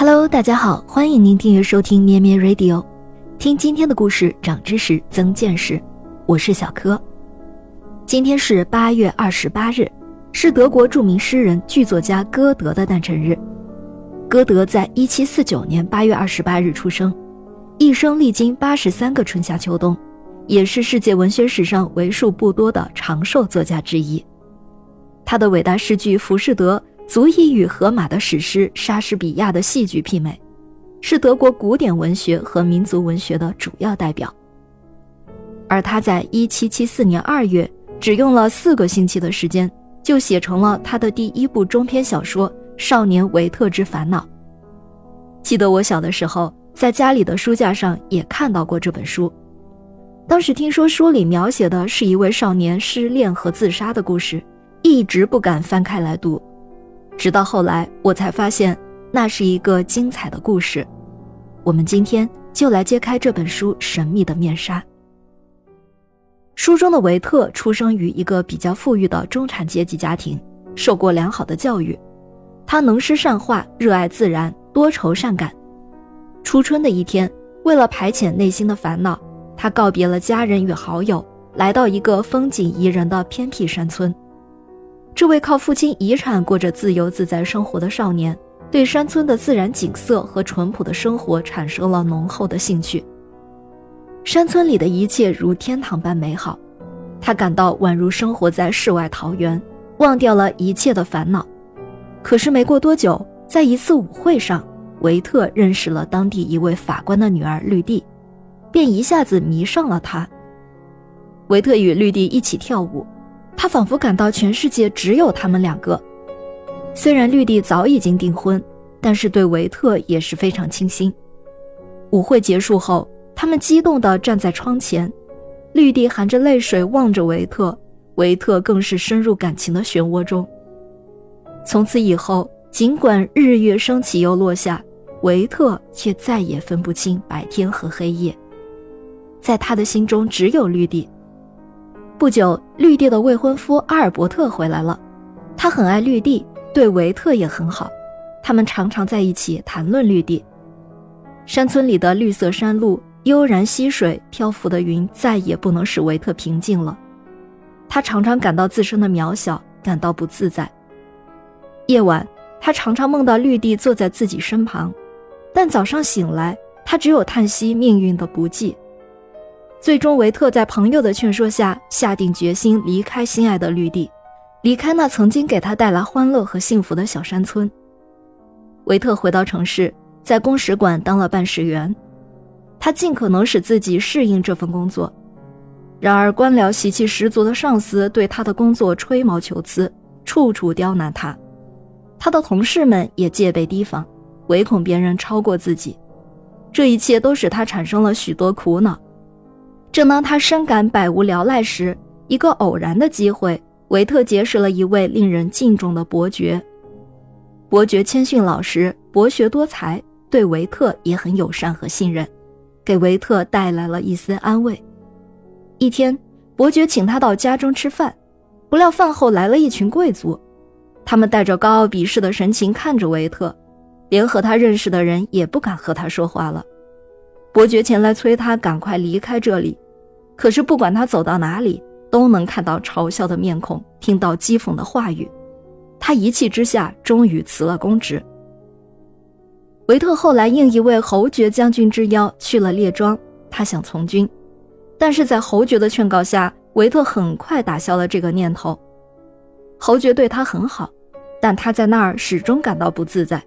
Hello，大家好，欢迎您订阅收听咩咩 Radio，听今天的故事，长知识，增见识。我是小柯。今天是八月二十八日，是德国著名诗人、剧作家歌德的诞辰日。歌德在一七四九年八月二十八日出生，一生历经八十三个春夏秋冬，也是世界文学史上为数不多的长寿作家之一。他的伟大诗句《浮士德》。足以与荷马的史诗、莎士比亚的戏剧媲美，是德国古典文学和民族文学的主要代表。而他在1774年2月，只用了四个星期的时间，就写成了他的第一部中篇小说《少年维特之烦恼》。记得我小的时候，在家里的书架上也看到过这本书，当时听说书里描写的是一位少年失恋和自杀的故事，一直不敢翻开来读。直到后来，我才发现那是一个精彩的故事。我们今天就来揭开这本书神秘的面纱。书中的维特出生于一个比较富裕的中产阶级家庭，受过良好的教育。他能诗善画，热爱自然，多愁善感。初春的一天，为了排遣内心的烦恼，他告别了家人与好友，来到一个风景宜人的偏僻山村。这位靠父亲遗产过着自由自在生活的少年，对山村的自然景色和淳朴的生活产生了浓厚的兴趣。山村里的一切如天堂般美好，他感到宛如生活在世外桃源，忘掉了一切的烦恼。可是没过多久，在一次舞会上，维特认识了当地一位法官的女儿绿地，便一下子迷上了她。维特与绿地一起跳舞。他仿佛感到全世界只有他们两个。虽然绿地早已经订婚，但是对维特也是非常倾心。舞会结束后，他们激动地站在窗前，绿地含着泪水望着维特，维特更是深入感情的漩涡中。从此以后，尽管日月升起又落下，维特却再也分不清白天和黑夜。在他的心中，只有绿地。不久，绿地的未婚夫阿尔伯特回来了，他很爱绿地，对维特也很好，他们常常在一起谈论绿地。山村里的绿色山路、悠然溪水、漂浮的云，再也不能使维特平静了。他常常感到自身的渺小，感到不自在。夜晚，他常常梦到绿地坐在自己身旁，但早上醒来，他只有叹息命运的不济。最终，维特在朋友的劝说下，下定决心离开心爱的绿地，离开那曾经给他带来欢乐和幸福的小山村。维特回到城市，在公使馆当了办事员，他尽可能使自己适应这份工作。然而，官僚习气十足的上司对他的工作吹毛求疵，处处刁难他。他的同事们也戒备提防，唯恐别人超过自己。这一切都使他产生了许多苦恼。正当他深感百无聊赖时，一个偶然的机会，维特结识了一位令人敬重的伯爵。伯爵谦逊老实，博学多才，对维特也很友善和信任，给维特带来了一丝安慰。一天，伯爵请他到家中吃饭，不料饭后来了一群贵族，他们带着高傲鄙视的神情看着维特，连和他认识的人也不敢和他说话了。伯爵前来催他赶快离开这里，可是不管他走到哪里，都能看到嘲笑的面孔，听到讥讽的话语。他一气之下，终于辞了公职。维特后来应一位侯爵将军之邀去了列庄，他想从军，但是在侯爵的劝告下，维特很快打消了这个念头。侯爵对他很好，但他在那儿始终感到不自在。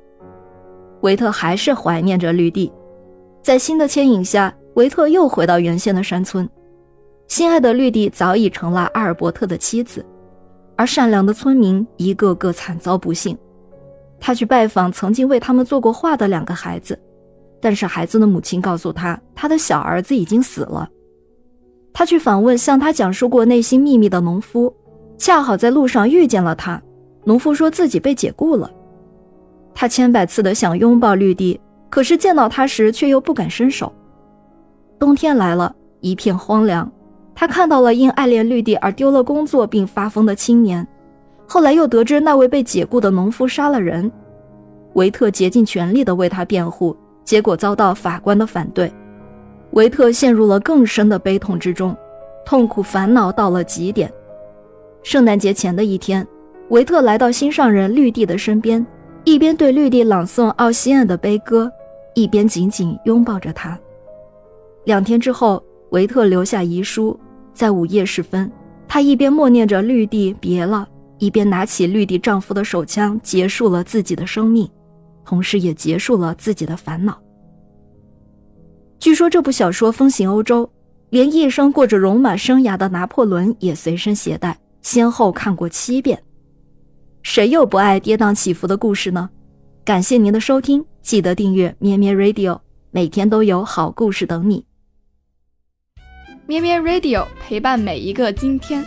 维特还是怀念着绿地。在新的牵引下，维特又回到原先的山村。心爱的绿地早已成了阿尔伯特的妻子，而善良的村民一个个惨遭不幸。他去拜访曾经为他们做过画的两个孩子，但是孩子的母亲告诉他，他的小儿子已经死了。他去访问向他讲述过内心秘密的农夫，恰好在路上遇见了他。农夫说自己被解雇了。他千百次的想拥抱绿地。可是见到他时，却又不敢伸手。冬天来了，一片荒凉。他看到了因爱恋绿地而丢了工作并发疯的青年，后来又得知那位被解雇的农夫杀了人。维特竭尽全力地为他辩护，结果遭到法官的反对。维特陷入了更深的悲痛之中，痛苦烦恼到了极点。圣诞节前的一天，维特来到心上人绿地的身边，一边对绿地朗诵奥西安的悲歌，一边紧紧拥抱着他。两天之后，维特留下遗书，在午夜时分，他一边默念着绿地别了，一边拿起绿地丈夫的手枪，结束了自己的生命，同时也结束了自己的烦恼。据说这部小说风行欧洲，连一生过着戎马生涯的拿破仑也随身携带，先后看过七遍。谁又不爱跌宕起伏的故事呢？感谢您的收听，记得订阅咩咩 Radio，每天都有好故事等你。咩咩 Radio 陪伴每一个今天。